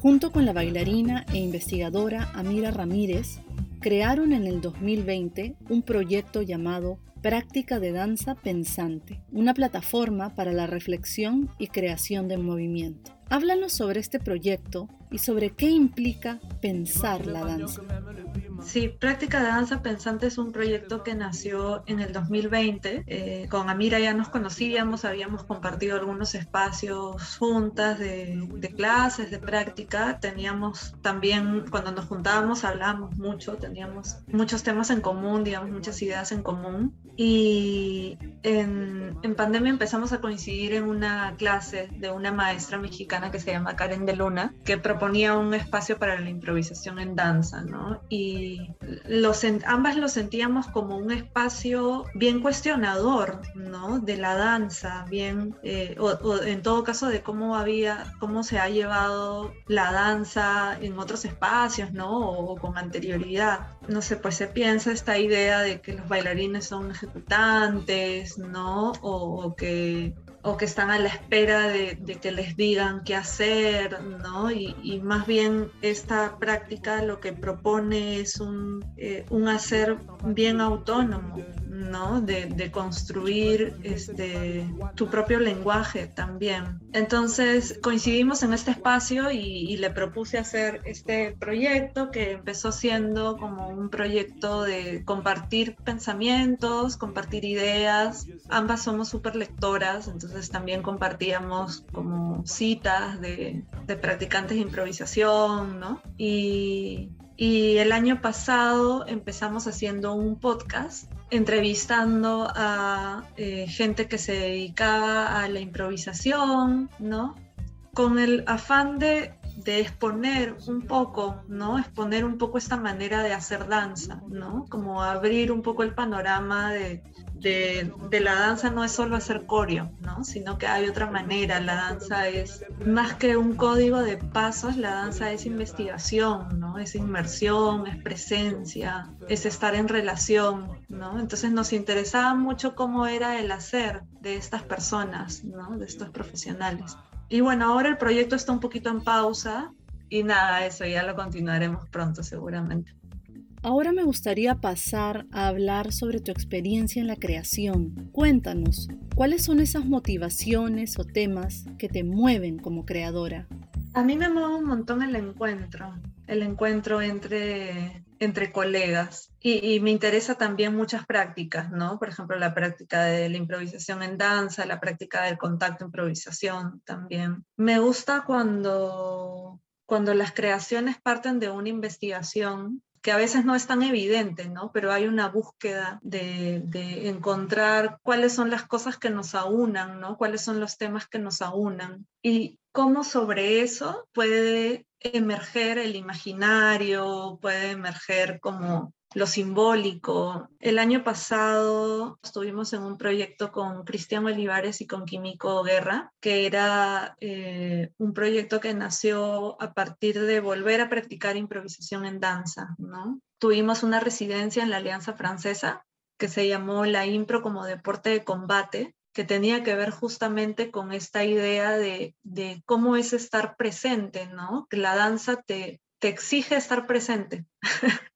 Junto con la bailarina e investigadora Amira Ramírez, crearon en el 2020 un proyecto llamado Práctica de Danza Pensante, una plataforma para la reflexión y creación de movimiento. Háblanos sobre este proyecto y sobre qué implica pensar la danza. Sí, Práctica de Danza Pensante es un proyecto que nació en el 2020. Eh, con Amira ya nos conocíamos, habíamos compartido algunos espacios juntas de, clases, de práctica. Teníamos también, cuando nos juntábamos, hablábamos mucho, teníamos muchos temas en común, digamos, muchas ideas en común. Y en, en pandemia empezamos a coincidir en una clase de una maestra mexicana que se llama Karen de Luna, que proponía un espacio para la improvisación en danza, ¿no? Y ambas lo sentíamos como un espacio bien cuestionador, ¿no? De la danza, bien, eh, o, en todo caso de cómo había, cómo se ha llevado la danza en otros espacios, ¿no? O, con anterioridad. No sé, pues se piensa esta idea de que los bailarines son ejecutantes, ¿no? o que o que están a la espera de, que les digan qué hacer, ¿no? Y, más bien esta práctica lo que propone es un, eh, un hacer bien autónomo, ¿no? De, construir este, tu propio lenguaje también. Entonces coincidimos en este espacio y, le propuse hacer este proyecto que empezó siendo como un proyecto de compartir pensamientos, compartir ideas. Ambas somos súper lectoras, entonces también compartíamos como citas de, practicantes de improvisación, ¿no? Y y el año pasado empezamos haciendo un podcast entrevistando a eh, gente que se dedicaba a la improvisación, ¿no? Con el afán de, de, exponer un poco, ¿no? Exponer un poco esta manera de hacer danza, ¿no? Como abrir un poco el panorama de, de, la danza no es solo hacer coreo, ¿no? sino que hay otra manera. La danza es más que un código de pasos, la danza es investigación, ¿no? es inmersión, es presencia, es estar en relación. ¿no? Entonces nos interesaba mucho cómo era el hacer de estas personas, ¿no? de estos profesionales. Y bueno, ahora el proyecto está un poquito en pausa y nada, eso ya lo continuaremos pronto seguramente. Ahora me gustaría pasar a hablar sobre tu experiencia en la creación. Cuéntanos, ¿cuáles son esas motivaciones o temas que te mueven como creadora? A mí me mueve un montón el encuentro, el encuentro entre, entre colegas. Y, me interesa también muchas prácticas, ¿no? Por ejemplo, la práctica de la improvisación en danza, la práctica del contacto improvisación también. Me gusta cuando, cuando las creaciones parten de una investigación que a veces no es tan evidente, ¿no? Pero hay una búsqueda de, encontrar cuáles son las cosas que nos aunan, ¿no? Cuáles son los temas que nos aunan y cómo sobre eso puede emerger el imaginario, puede emerger como lo simbólico. El año pasado estuvimos en un proyecto con Cristian Olivares y con Químico Guerra, que era eh, un proyecto que nació a partir de volver a practicar improvisación en danza. ¿no? Tuvimos una residencia en la Alianza Francesa que se llamó la impro como deporte de combate, que tenía que ver justamente con esta idea de, de cómo es estar presente, ¿no? Que la danza te, te exige estar presente. *laughs*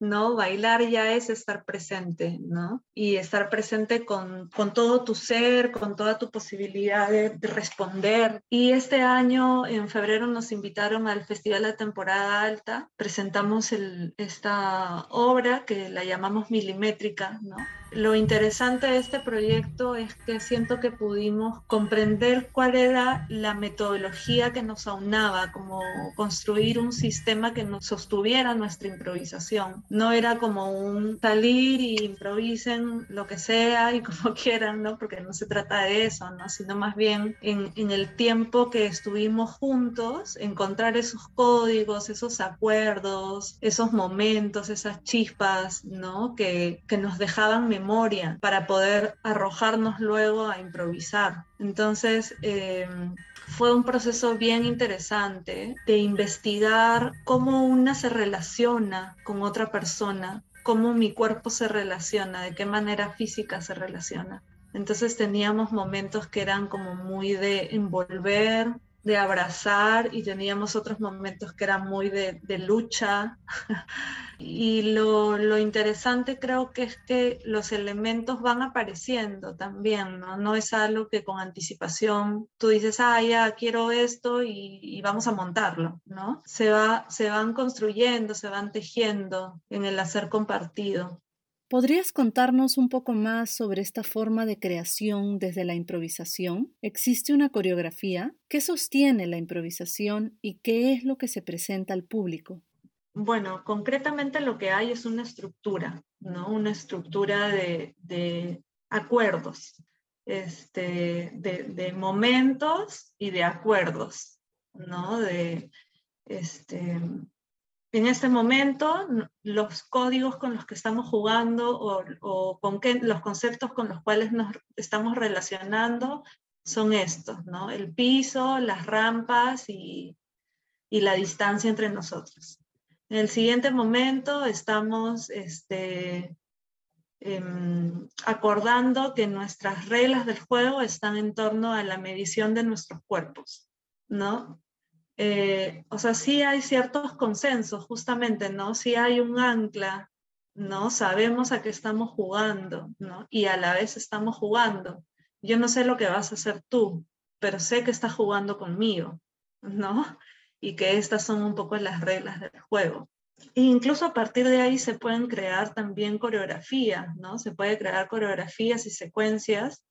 ¿no? Bailar ya es estar presente, ¿no? Y estar presente con, con todo tu ser, con toda tu posibilidad de, responder. Y este año, en febrero, nos invitaron al Festival de Temporada Alta. Presentamos esta obra que la llamamos milimétrica, ¿no? Lo interesante de este proyecto es que siento que pudimos comprender cuál era la metodología que nos aunaba, como construir un sistema que nos sostuviera nuestra improvisación. No era como un salir y improvisen lo que sea y *laughs* como quieran, ¿no? Porque no se trata de eso, ¿no? Sino más bien en, en el tiempo que estuvimos juntos, encontrar esos códigos, esos acuerdos, esos momentos, esas chispas, ¿no? Que, que nos dejaban memoria para poder arrojarnos luego a improvisar. Entonces, eh, fue un proceso bien interesante de investigar cómo una se relaciona con otra persona, cómo mi cuerpo se relaciona, de qué manera física se relaciona. Entonces teníamos momentos que eran como muy de envolver, de abrazar y teníamos otros momentos que eran muy de, lucha. *laughs* y lo, lo, interesante creo que es que los elementos van apareciendo también, ¿no? No es algo que con anticipación tú dices, ah, ya quiero esto y, y vamos a montarlo, ¿no? Se, va, se van construyendo, se van tejiendo en el hacer compartido. ¿Podrías contarnos un poco más sobre esta forma de creación desde la improvisación? ¿Existe una coreografía? ¿Qué sostiene la improvisación y qué es lo que se presenta al público? Bueno, concretamente lo que hay es una estructura, ¿no? Una estructura de, acuerdos, este, de, de, momentos y de acuerdos, ¿no? De, este, en este momento los códigos con los que estamos jugando o, con qué, los conceptos con los cuales nos estamos relacionando son estos, ¿no? El piso, las rampas y, la distancia entre nosotros. En el siguiente momento estamos este, em, acordando que nuestras reglas del juego están en torno a la medición de nuestros cuerpos, ¿no? Eh, o sea, sí hay ciertos consensos, justamente, ¿no? Sí hay un ancla, ¿no? Sabemos a qué estamos jugando, ¿no? Y a la vez estamos jugando. Yo no sé lo que vas a hacer tú, pero sé que estás jugando conmigo, ¿no? Y que estas son un poco las reglas del juego. E incluso a partir de ahí se pueden crear también coreografías, ¿no? Se puede crear coreografías y secuencias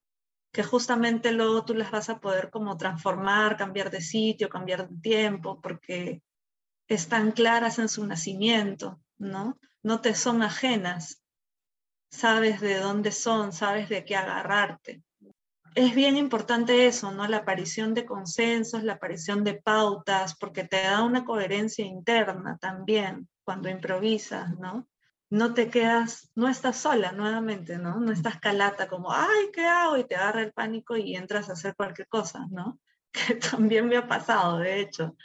que justamente luego tú las vas a poder como transformar, cambiar de sitio, cambiar de tiempo, porque están claras en su nacimiento, ¿no? No te son ajenas, sabes de dónde son, sabes de qué agarrarte. Es bien importante eso, ¿no? La aparición de consensos, la aparición de pautas, porque te da una coherencia interna también cuando improvisas, ¿no? No te quedas, no estás sola nuevamente, ¿no? No estás calata como, ay, ¿qué hago? Y te agarra el pánico y entras a hacer cualquier cosa, ¿no? *laughs* Que también me ha pasado, de hecho.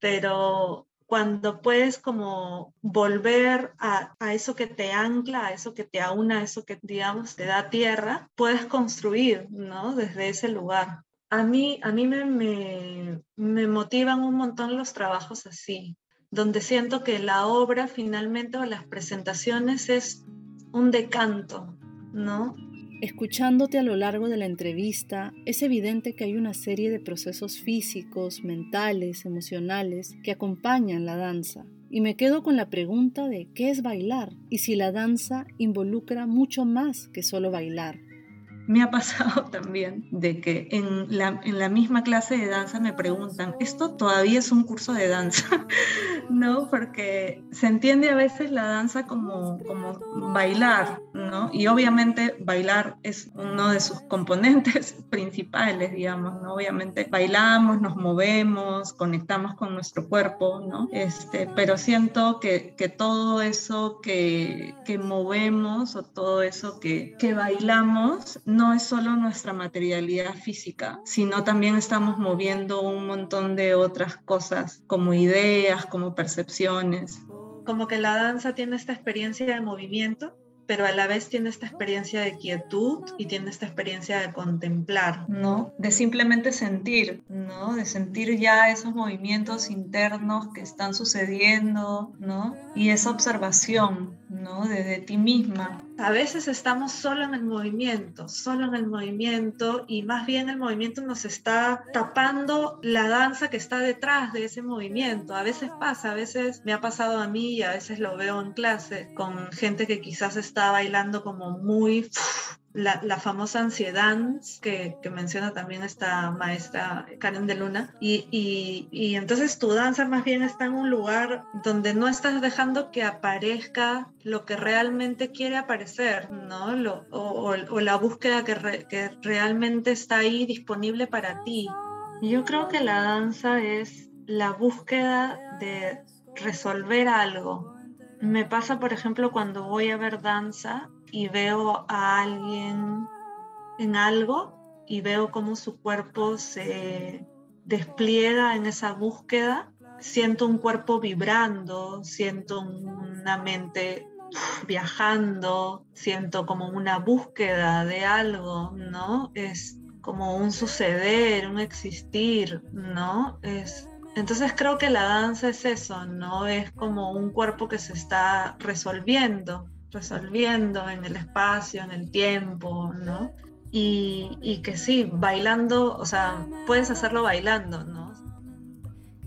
Pero cuando puedes como volver a, eso que te ancla, a eso que te aúna, a eso que, digamos, te da tierra, puedes construir, ¿no? Desde ese lugar. A mí, a mí me, me, me motivan un montón los trabajos así, donde siento que la obra finalmente o las presentaciones es un decanto, ¿no? Escuchándote a lo largo de la entrevista, es evidente que hay una serie de procesos físicos, mentales, emocionales que acompañan la danza. Y me quedo con la pregunta de qué es bailar y si la danza involucra mucho más que solo bailar. Me ha pasado *laughs* también de que en la, en la misma clase de danza me preguntan, ¿esto todavía es un curso de danza? *laughs* ¿No? Porque se entiende a veces la danza como, como bailar, ¿no? Y obviamente bailar es uno de sus componentes *laughs* principales, digamos, ¿no? Obviamente bailamos, nos movemos, conectamos con nuestro cuerpo, ¿no? Este, pero siento que, que todo eso que, que movemos o todo eso que, que bailamos, no es solo nuestra materialidad física, sino también estamos moviendo un montón de otras cosas, como ideas, como percepciones. Como que la danza tiene esta experiencia de movimiento pero a la vez tiene esta experiencia de quietud y tiene esta experiencia de contemplar, ¿no? De simplemente sentir, ¿no? De sentir ya esos movimientos internos que están sucediendo, ¿no? Y esa observación, ¿no? De, ti misma. A veces estamos solo en el movimiento, solo en el movimiento y más bien el movimiento nos está tapando la danza que está detrás de ese movimiento. A veces pasa, a veces me ha pasado a mí y a veces lo veo en clase con gente que quizás está bailando como muy la, famosa ansiedad que, menciona también esta maestra Karen de Luna. Y, y, entonces tu danza más bien está en un lugar donde no estás dejando que aparezca lo que realmente quiere aparecer, ¿no? Lo, o, o, la búsqueda que, que realmente está ahí disponible para ti. Yo creo que la danza es la búsqueda de resolver algo. Me pasa, por ejemplo, cuando voy a ver danza y veo a alguien en algo y veo cómo su cuerpo se despliega en esa búsqueda, siento un cuerpo vibrando, siento una mente viajando, siento como una búsqueda de algo, ¿no? Es como un suceder, un existir, ¿no? Es entonces creo que la danza es eso, ¿no? Es como un cuerpo que se está resolviendo, resolviendo en el espacio, en el tiempo, ¿no? Y, que sí, bailando, o sea, puedes hacerlo bailando, ¿no?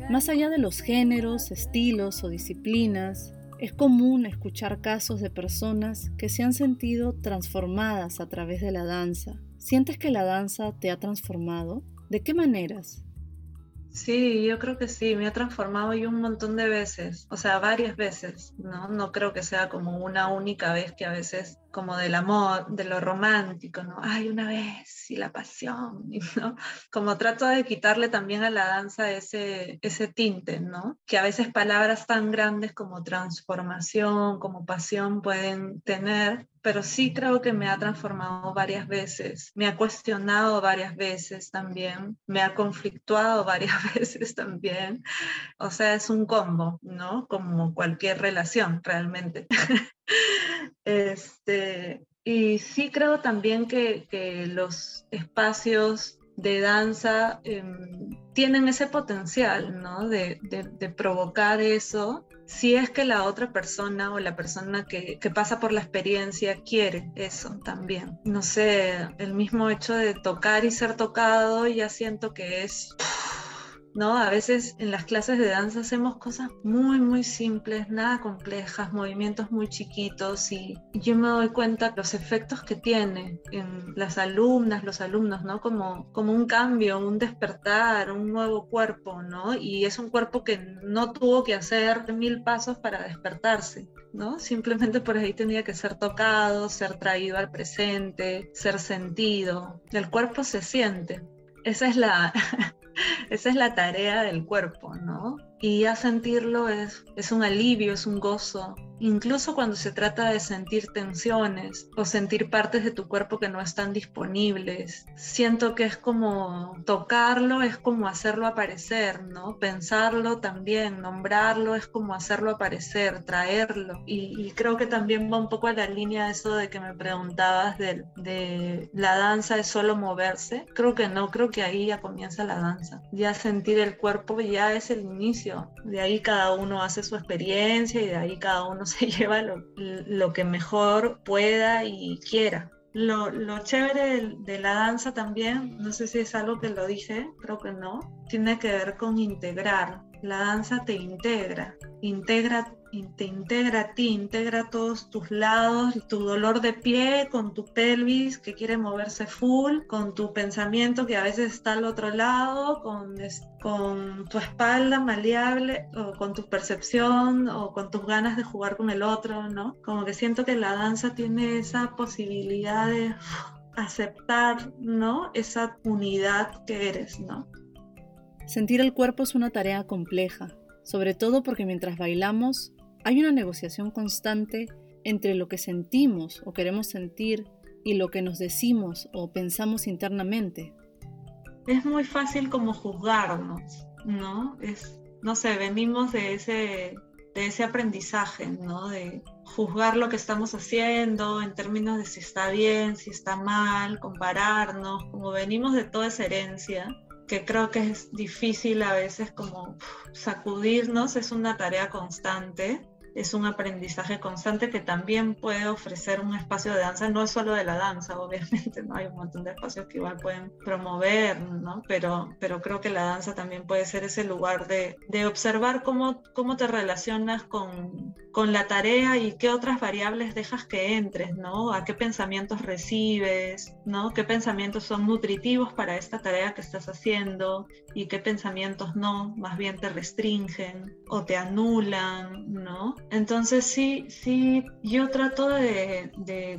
Más allá de los géneros, estilos o disciplinas, es común escuchar casos de personas que se han sentido transformadas a través de la danza. ¿Sientes que la danza te ha transformado? ¿De qué maneras? Sí, yo creo que sí, me ha transformado yo un montón de veces, o sea, varias veces, ¿no? No creo que sea como una única vez que a veces como del amor, de lo romántico, ¿no? Ay, una vez y la pasión, *laughs* ¿no? Como trato de quitarle también a la danza ese, ese tinte, ¿no? Que a veces palabras tan grandes como transformación, como pasión pueden tener, pero sí creo que me ha transformado varias veces, me ha cuestionado varias veces también, me ha conflictuado *laughs* varias veces también. O sea, es un combo, ¿no? Como cualquier relación realmente. *laughs* *laughs* Este, y sí creo también que, los espacios de danza em, tienen ese potencial, ¿no? De, provocar eso, si es que la otra persona o la persona que, que, pasa por la experiencia quiere eso también. No sé, el mismo hecho de tocar y ser tocado, ya siento que es ¿no? A veces en las clases de danza hacemos cosas muy, muy simples, nada complejas, movimientos muy chiquitos y yo me doy cuenta los efectos que tiene en las alumnas, los alumnos, ¿no? Como, como un cambio, un despertar, un nuevo cuerpo, ¿no? Y es un cuerpo que no tuvo que hacer mil pasos para despertarse. ¿no? Simplemente por ahí tenía que ser tocado, ser traído al presente, ser sentido. El cuerpo se siente. Esa es la, *laughs* *laughs* esa es la tarea del cuerpo, ¿no? Y ya sentirlo es, es un alivio, es un gozo, incluso cuando se trata de sentir tensiones o sentir partes de tu cuerpo que no están disponibles. Siento que es como tocarlo, es como hacerlo aparecer, ¿no? Pensarlo también, nombrarlo es como hacerlo aparecer, traerlo. Y, creo que también va un poco a la línea de eso de que me preguntabas de, de la danza es solo moverse. Creo que no, creo que ahí ya comienza la danza. Ya sentir el cuerpo ya es el inicio. De ahí cada uno hace su experiencia y de ahí cada uno *laughs* se lleva lo, que mejor pueda y quiera. Lo, chévere de, la danza también, no sé si es algo que lo dije, creo que no, tiene que ver con integrar. La danza te integra, integra te integra a ti, integra todos tus lados, tu dolor de pie con tu pelvis que quiere moverse full, con tu pensamiento que a veces está al otro lado, con, con tu espalda maleable, o con tu percepción, o con tus ganas de jugar con el otro, ¿no? Como que siento que la danza tiene esa posibilidad de aceptar, ¿no? Esa unidad que eres, ¿no? Sentir el cuerpo es una tarea compleja, sobre todo porque mientras bailamos hay una negociación constante entre lo que sentimos o queremos sentir y lo que nos decimos o pensamos internamente. Es muy fácil como juzgarnos, ¿no? Es, no sé, venimos de ese, de ese aprendizaje, ¿no? De juzgar lo que estamos haciendo en términos de si está bien, si está mal, compararnos, como venimos de toda esa herencia, que creo que es difícil a veces como sacudirnos, es una tarea constante es un aprendizaje constante que también puede ofrecer un espacio de danza, no es solo de la danza, *laughs* obviamente, ¿no? Hay un montón de espacios que igual pueden promover, ¿no? Pero, pero creo que la danza también puede ser ese lugar de, de observar cómo, cómo te relacionas con, con la tarea y qué otras variables dejas que entres, ¿no? A qué pensamientos recibes, ¿no? ¿Qué pensamientos son nutritivos para esta tarea que estás haciendo y qué pensamientos no, más bien te restringen o te anulan, ¿no? Entonces sí, sí, yo trato de,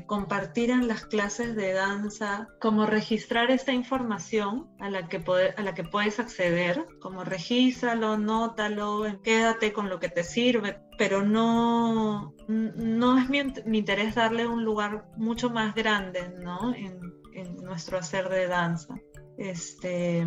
compartir en las clases de danza como registrar esta información a la que, a la que puedes acceder, como regístralo, nótalo, quédate con lo que te sirve, pero no, no es mi, interés darle un lugar mucho más grande ¿no? en, en nuestro hacer de danza. Este,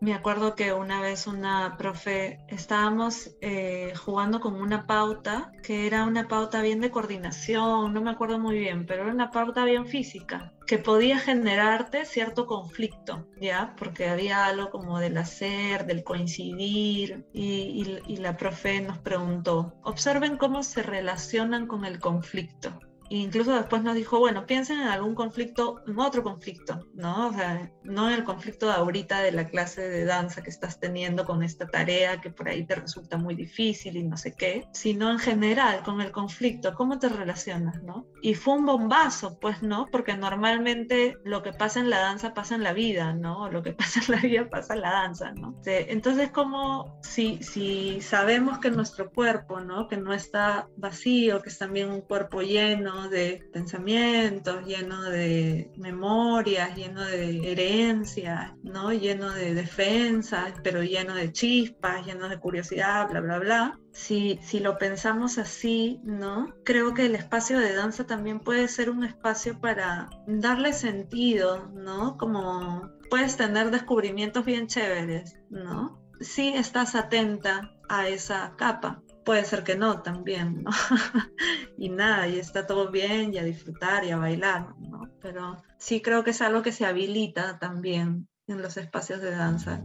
me acuerdo que una vez una profe, estábamos eh, jugando con una pauta, que era una pauta bien de coordinación, no me acuerdo muy bien, pero era una pauta bien física, que podía generarte cierto conflicto, ¿ya? Porque había algo como del hacer, del coincidir, y, y la profe nos preguntó, observen cómo se relacionan con el conflicto incluso después nos dijo, bueno, piensen en algún conflicto, en otro conflicto, ¿no? O sea, no en el conflicto de ahorita de la clase de danza que estás teniendo con esta tarea que por ahí te resulta muy difícil y no sé qué, sino en general con el conflicto, ¿cómo te relacionas, no? Y fue un bombazo, pues, ¿no? Porque normalmente lo que pasa en la danza pasa en la vida, ¿no? Lo que *laughs* pasa en la vida pasa en la danza, ¿no? Entonces, como si, si sabemos que nuestro cuerpo, ¿no? Que no está vacío, que es también un cuerpo lleno, de pensamientos, lleno de memorias, lleno de herencias, ¿no? lleno de defensas, pero lleno de chispas, lleno de curiosidad, bla, bla, bla. Si, si lo pensamos así, ¿no? Creo que el espacio de danza también puede ser un espacio para darle sentido, ¿no? Como puedes tener descubrimientos bien chéveres, ¿no? Si estás atenta a esa capa puede ser que no también, ¿no? *laughs* y nada, y está todo bien, y a disfrutar y a bailar, ¿no? Pero sí creo que es algo que se habilita también en los espacios de danza.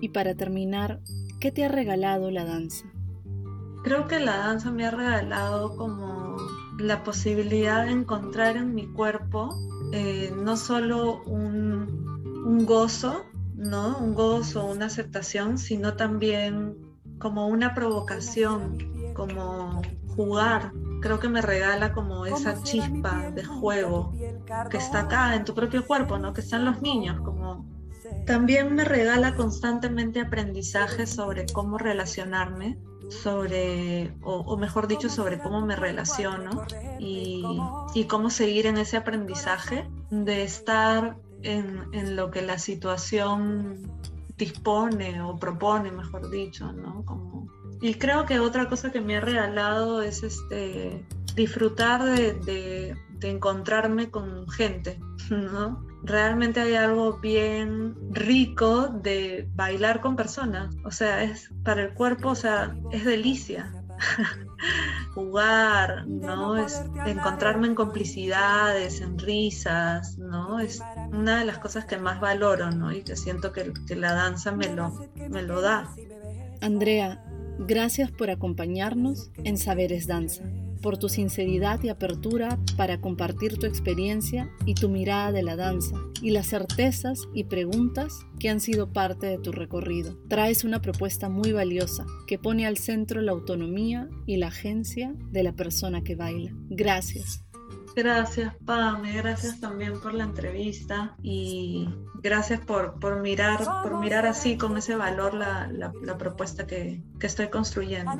Y para terminar, ¿qué te ha regalado la danza? Creo que la danza me ha regalado como la posibilidad de encontrar en mi cuerpo eh, no solo un, un gozo, ¿no? Un gozo, una aceptación, sino también como una provocación, como jugar. Creo que me regala como esa chispa de juego que está acá en tu propio cuerpo, ¿no? Que están los niños, como también me regala constantemente aprendizaje sobre cómo relacionarme, sobre, o, mejor dicho, sobre cómo me relaciono y, y, cómo seguir en ese aprendizaje de estar en, en lo que la situación dispone o propone, mejor dicho, ¿no? Como... Y creo que otra cosa que me ha regalado es este, disfrutar de, encontrarme con gente, *laughs* ¿no? Realmente hay algo bien rico de bailar con personas, o sea, es para el cuerpo, o sea, es delicia. *laughs* jugar, ¿no? Es encontrarme en complicidades, en risas, ¿no? Es una de las cosas que más valoro, ¿no? Y que siento que, que la danza me lo, me lo da. Andrea, gracias por acompañarnos en Saberes Danza por tu sinceridad y apertura para compartir tu experiencia y tu mirada de la danza y las certezas y preguntas que han sido parte de tu recorrido. Traes una propuesta muy valiosa que pone al centro la autonomía y la agencia de la persona que baila. Gracias. Gracias, Pame, gracias también por la entrevista y gracias por, por mirar, por mirar así con ese valor la, la, propuesta que, que estoy construyendo.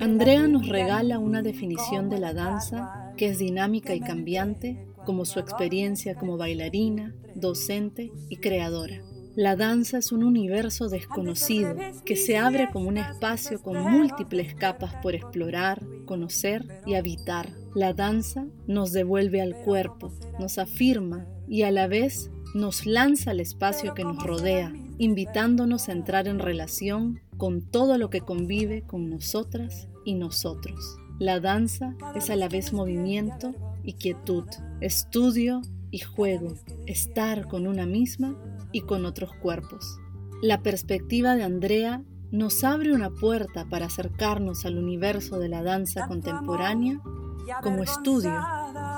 Andrea nos regala una definición de la danza que es dinámica y cambiante, como su experiencia como bailarina, docente y creadora. La danza es un universo desconocido que se abre como un espacio con múltiples capas por explorar, conocer y habitar. La danza nos devuelve al cuerpo, nos afirma y a la vez nos lanza al espacio que nos rodea, invitándonos a entrar en relación con todo lo que convive con nosotras y nosotros. La danza es a la vez movimiento y quietud, estudio y juego, estar con una misma y con otros cuerpos. La perspectiva de Andrea nos abre una puerta para acercarnos al universo de la danza contemporánea como estudio,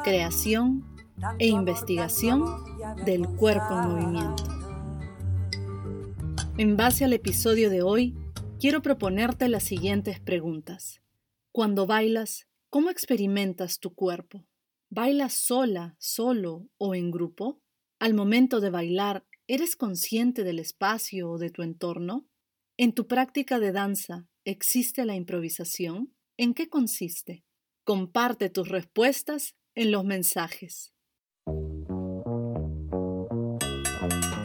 creación e investigación del cuerpo en movimiento. En base al episodio de hoy, quiero proponerte las siguientes preguntas. Cuando bailas, ¿cómo experimentas tu cuerpo? ¿Bailas sola, solo o en grupo? Al momento de bailar, ¿eres consciente del espacio o de tu entorno? ¿En tu práctica de danza existe la improvisación? ¿En qué consiste? Comparte tus respuestas en los mensajes.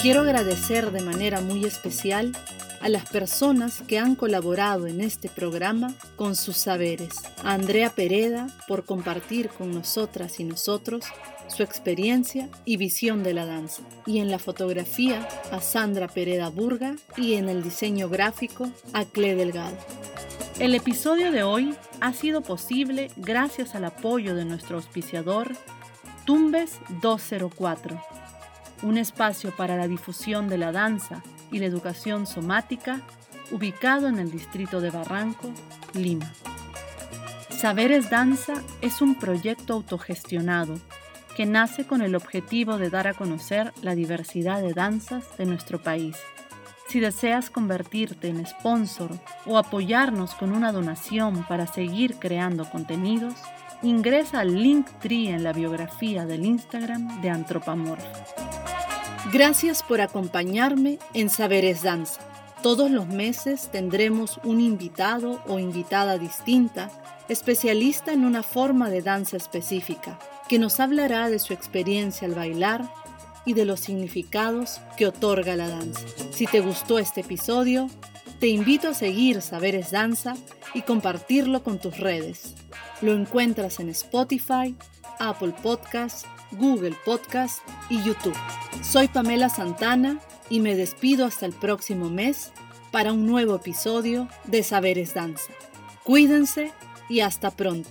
Quiero agradecer de manera muy especial a las personas que han colaborado en este programa con sus saberes. A Andrea Pereda por compartir con nosotras y nosotros su experiencia y visión de la danza. Y en la fotografía a Sandra Pereda Burga y en el diseño gráfico a Cle Delgado. El episodio de hoy ha sido posible gracias al apoyo de nuestro auspiciador Tumbes 204 un espacio para la difusión de la danza y la educación somática ubicado en el distrito de Barranco, Lima. Saberes Danza es un proyecto autogestionado que nace con el objetivo de dar a conocer la diversidad de danzas de nuestro país. Si deseas convertirte en sponsor o apoyarnos con una donación para seguir creando contenidos, ingresa al link tree en la biografía del Instagram de Antropamorph. Gracias por acompañarme en Saberes Danza. Todos los meses tendremos un invitado o invitada distinta, especialista en una forma de danza específica, que nos hablará de su experiencia al bailar y de los significados que otorga la danza. Si te gustó este episodio, te invito a seguir Saberes Danza y compartirlo con tus redes. Lo encuentras en Spotify, Apple Podcasts, Google Podcast y YouTube. Soy Pamela Santana y me despido hasta el próximo mes para un nuevo episodio de Saberes Danza. Cuídense y hasta pronto.